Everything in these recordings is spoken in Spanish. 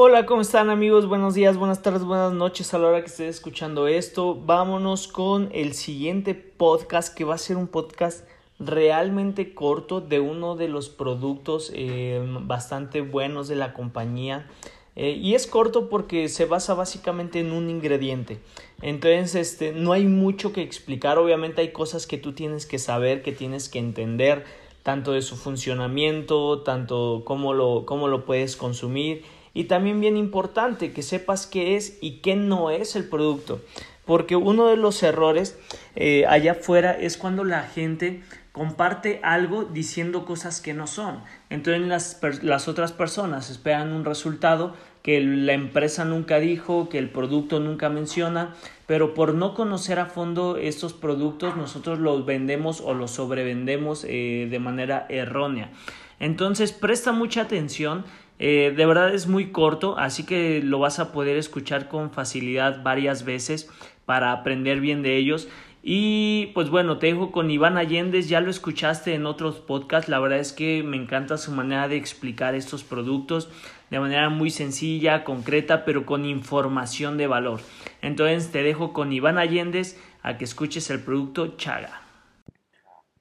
Hola, ¿cómo están amigos? Buenos días, buenas tardes, buenas noches a la hora que estés escuchando esto. Vámonos con el siguiente podcast que va a ser un podcast realmente corto de uno de los productos eh, bastante buenos de la compañía. Eh, y es corto porque se basa básicamente en un ingrediente. Entonces, este, no hay mucho que explicar. Obviamente hay cosas que tú tienes que saber, que tienes que entender, tanto de su funcionamiento, tanto cómo lo, cómo lo puedes consumir y también bien importante que sepas qué es y qué no es el producto. Porque uno de los errores eh, allá afuera es cuando la gente comparte algo diciendo cosas que no son. Entonces las, las otras personas esperan un resultado que la empresa nunca dijo, que el producto nunca menciona, pero por no conocer a fondo estos productos nosotros los vendemos o los sobrevendemos eh, de manera errónea. Entonces presta mucha atención eh, de verdad es muy corto, así que lo vas a poder escuchar con facilidad varias veces para aprender bien de ellos. Y pues bueno, te dejo con Iván Allende, ya lo escuchaste en otros podcasts, la verdad es que me encanta su manera de explicar estos productos de manera muy sencilla, concreta, pero con información de valor. Entonces te dejo con Iván Allende a que escuches el producto Chaga.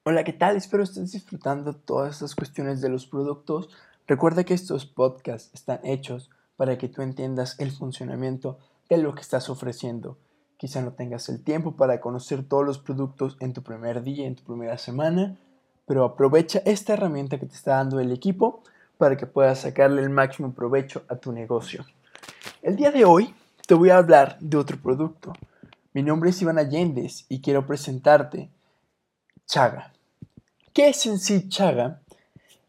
Hola, ¿qué tal? Espero estés disfrutando todas estas cuestiones de los productos Recuerda que estos podcasts están hechos para que tú entiendas el funcionamiento de lo que estás ofreciendo. Quizá no tengas el tiempo para conocer todos los productos en tu primer día, en tu primera semana, pero aprovecha esta herramienta que te está dando el equipo para que puedas sacarle el máximo provecho a tu negocio. El día de hoy te voy a hablar de otro producto. Mi nombre es Iván Allendez y quiero presentarte Chaga. ¿Qué es en sí Chaga?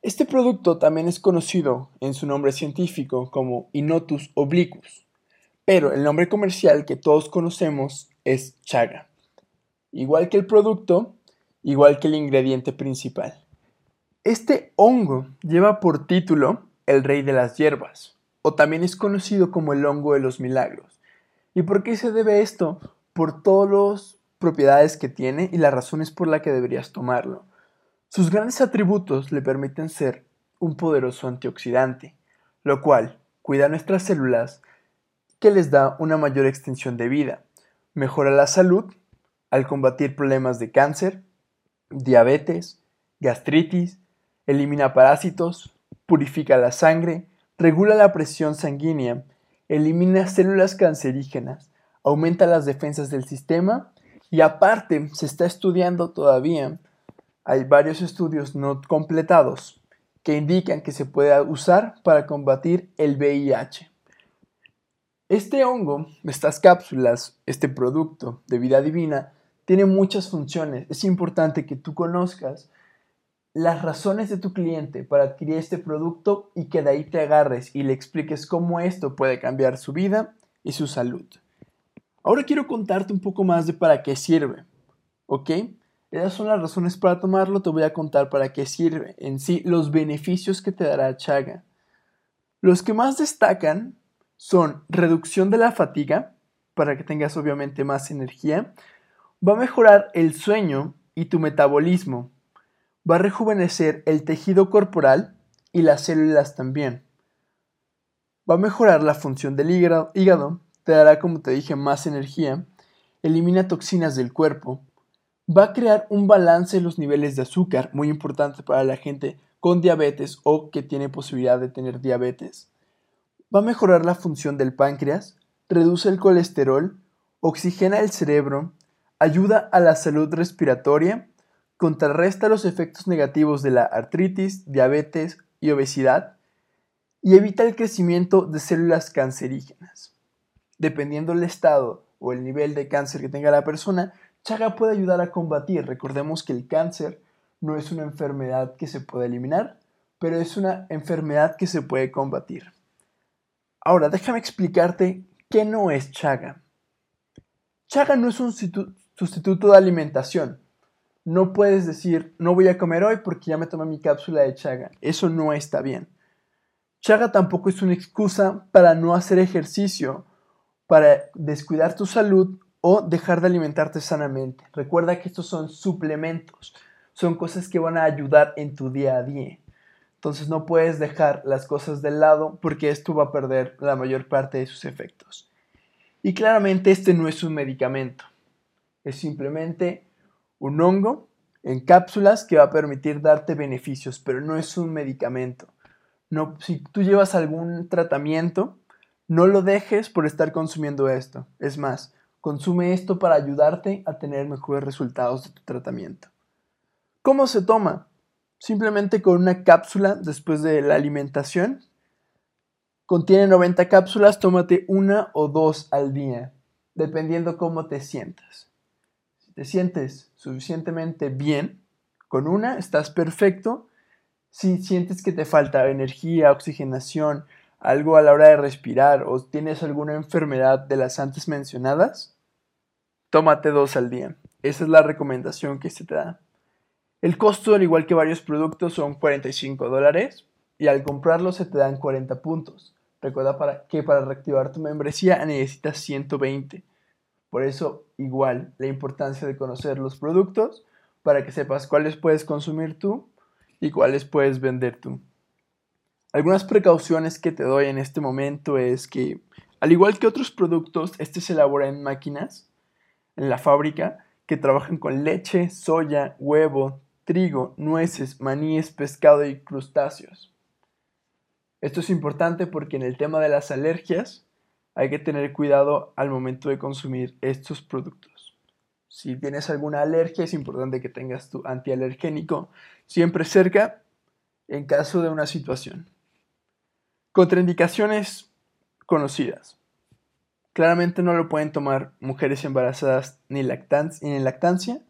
Este producto también es conocido en su nombre científico como Inotus obliquus, pero el nombre comercial que todos conocemos es chaga. Igual que el producto, igual que el ingrediente principal. Este hongo lleva por título el rey de las hierbas, o también es conocido como el hongo de los milagros. ¿Y por qué se debe esto? Por todas las propiedades que tiene y las razones por las que deberías tomarlo. Sus grandes atributos le permiten ser un poderoso antioxidante, lo cual cuida nuestras células que les da una mayor extensión de vida, mejora la salud al combatir problemas de cáncer, diabetes, gastritis, elimina parásitos, purifica la sangre, regula la presión sanguínea, elimina células cancerígenas, aumenta las defensas del sistema y aparte se está estudiando todavía hay varios estudios no completados que indican que se puede usar para combatir el VIH. Este hongo, estas cápsulas, este producto de vida divina, tiene muchas funciones. Es importante que tú conozcas las razones de tu cliente para adquirir este producto y que de ahí te agarres y le expliques cómo esto puede cambiar su vida y su salud. Ahora quiero contarte un poco más de para qué sirve, ¿ok? Esas son las razones para tomarlo, te voy a contar para qué sirve en sí, los beneficios que te dará Chaga. Los que más destacan son reducción de la fatiga, para que tengas obviamente más energía, va a mejorar el sueño y tu metabolismo, va a rejuvenecer el tejido corporal y las células también, va a mejorar la función del hígado, te dará como te dije más energía, elimina toxinas del cuerpo, va a crear un balance en los niveles de azúcar, muy importante para la gente con diabetes o que tiene posibilidad de tener diabetes. Va a mejorar la función del páncreas, reduce el colesterol, oxigena el cerebro, ayuda a la salud respiratoria, contrarresta los efectos negativos de la artritis, diabetes y obesidad y evita el crecimiento de células cancerígenas. Dependiendo del estado o el nivel de cáncer que tenga la persona, Chaga puede ayudar a combatir. Recordemos que el cáncer no es una enfermedad que se puede eliminar, pero es una enfermedad que se puede combatir. Ahora, déjame explicarte qué no es Chaga. Chaga no es un sustituto de alimentación. No puedes decir, no voy a comer hoy porque ya me tomé mi cápsula de Chaga. Eso no está bien. Chaga tampoco es una excusa para no hacer ejercicio, para descuidar tu salud o dejar de alimentarte sanamente. Recuerda que estos son suplementos, son cosas que van a ayudar en tu día a día. Entonces no puedes dejar las cosas de lado porque esto va a perder la mayor parte de sus efectos. Y claramente este no es un medicamento, es simplemente un hongo en cápsulas que va a permitir darte beneficios, pero no es un medicamento. No, si tú llevas algún tratamiento, no lo dejes por estar consumiendo esto. Es más, consume esto para ayudarte a tener mejores resultados de tu tratamiento. ¿Cómo se toma? Simplemente con una cápsula después de la alimentación. Contiene 90 cápsulas, tómate una o dos al día, dependiendo cómo te sientas. Si te sientes suficientemente bien, con una estás perfecto. Si sientes que te falta energía, oxigenación, algo a la hora de respirar o tienes alguna enfermedad de las antes mencionadas, tómate dos al día. Esa es la recomendación que se te da. El costo, al igual que varios productos, son 45 dólares y al comprarlo se te dan 40 puntos. Recuerda para que para reactivar tu membresía necesitas 120. Por eso, igual, la importancia de conocer los productos para que sepas cuáles puedes consumir tú y cuáles puedes vender tú. Algunas precauciones que te doy en este momento es que, al igual que otros productos, este se elabora en máquinas, en la fábrica, que trabajan con leche, soya, huevo, trigo, nueces, maníes, pescado y crustáceos. Esto es importante porque en el tema de las alergias hay que tener cuidado al momento de consumir estos productos. Si tienes alguna alergia es importante que tengas tu antialergénico siempre cerca en caso de una situación. Contraindicaciones conocidas. Claramente no lo pueden tomar mujeres embarazadas ni, ni en lactancia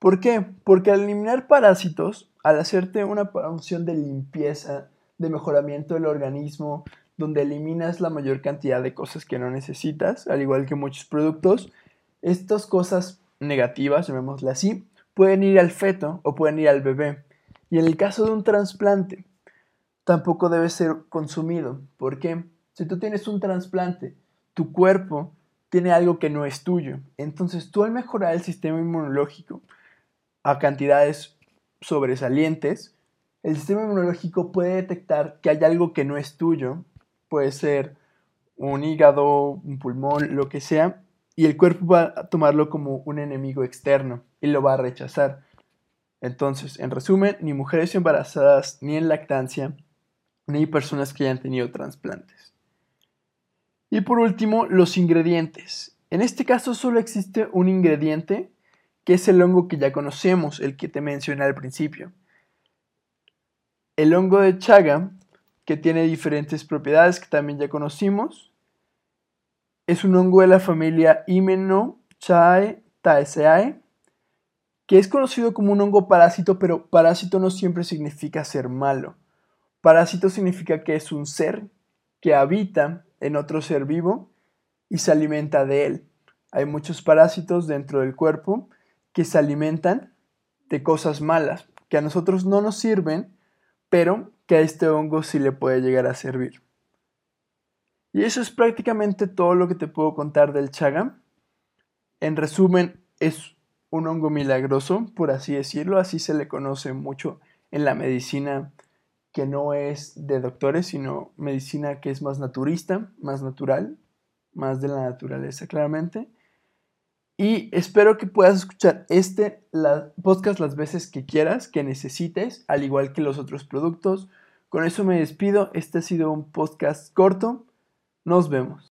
¿Por qué? Porque al eliminar parásitos, al hacerte una función de limpieza, de mejoramiento del organismo, donde eliminas la mayor cantidad de cosas que no necesitas, al igual que muchos productos, estas cosas negativas, llamémosle así, pueden ir al feto o pueden ir al bebé. Y en el caso de un trasplante, tampoco debe ser consumido. ¿Por qué? Si tú tienes un trasplante, tu cuerpo tiene algo que no es tuyo. Entonces tú al mejorar el sistema inmunológico, a cantidades sobresalientes, el sistema inmunológico puede detectar que hay algo que no es tuyo, puede ser un hígado, un pulmón, lo que sea, y el cuerpo va a tomarlo como un enemigo externo y lo va a rechazar. Entonces, en resumen, ni mujeres embarazadas, ni en lactancia, ni personas que hayan tenido trasplantes. Y por último, los ingredientes. En este caso solo existe un ingrediente que es el hongo que ya conocemos, el que te mencioné al principio. El hongo de Chaga, que tiene diferentes propiedades que también ya conocimos, es un hongo de la familia Hymenochaetaceae, que es conocido como un hongo parásito, pero parásito no siempre significa ser malo. Parásito significa que es un ser que habita en otro ser vivo y se alimenta de él. Hay muchos parásitos dentro del cuerpo que se alimentan de cosas malas, que a nosotros no nos sirven, pero que a este hongo sí le puede llegar a servir. Y eso es prácticamente todo lo que te puedo contar del chaga. En resumen, es un hongo milagroso, por así decirlo, así se le conoce mucho en la medicina que no es de doctores, sino medicina que es más naturista, más natural, más de la naturaleza claramente. Y espero que puedas escuchar este podcast las veces que quieras, que necesites, al igual que los otros productos. Con eso me despido. Este ha sido un podcast corto. Nos vemos.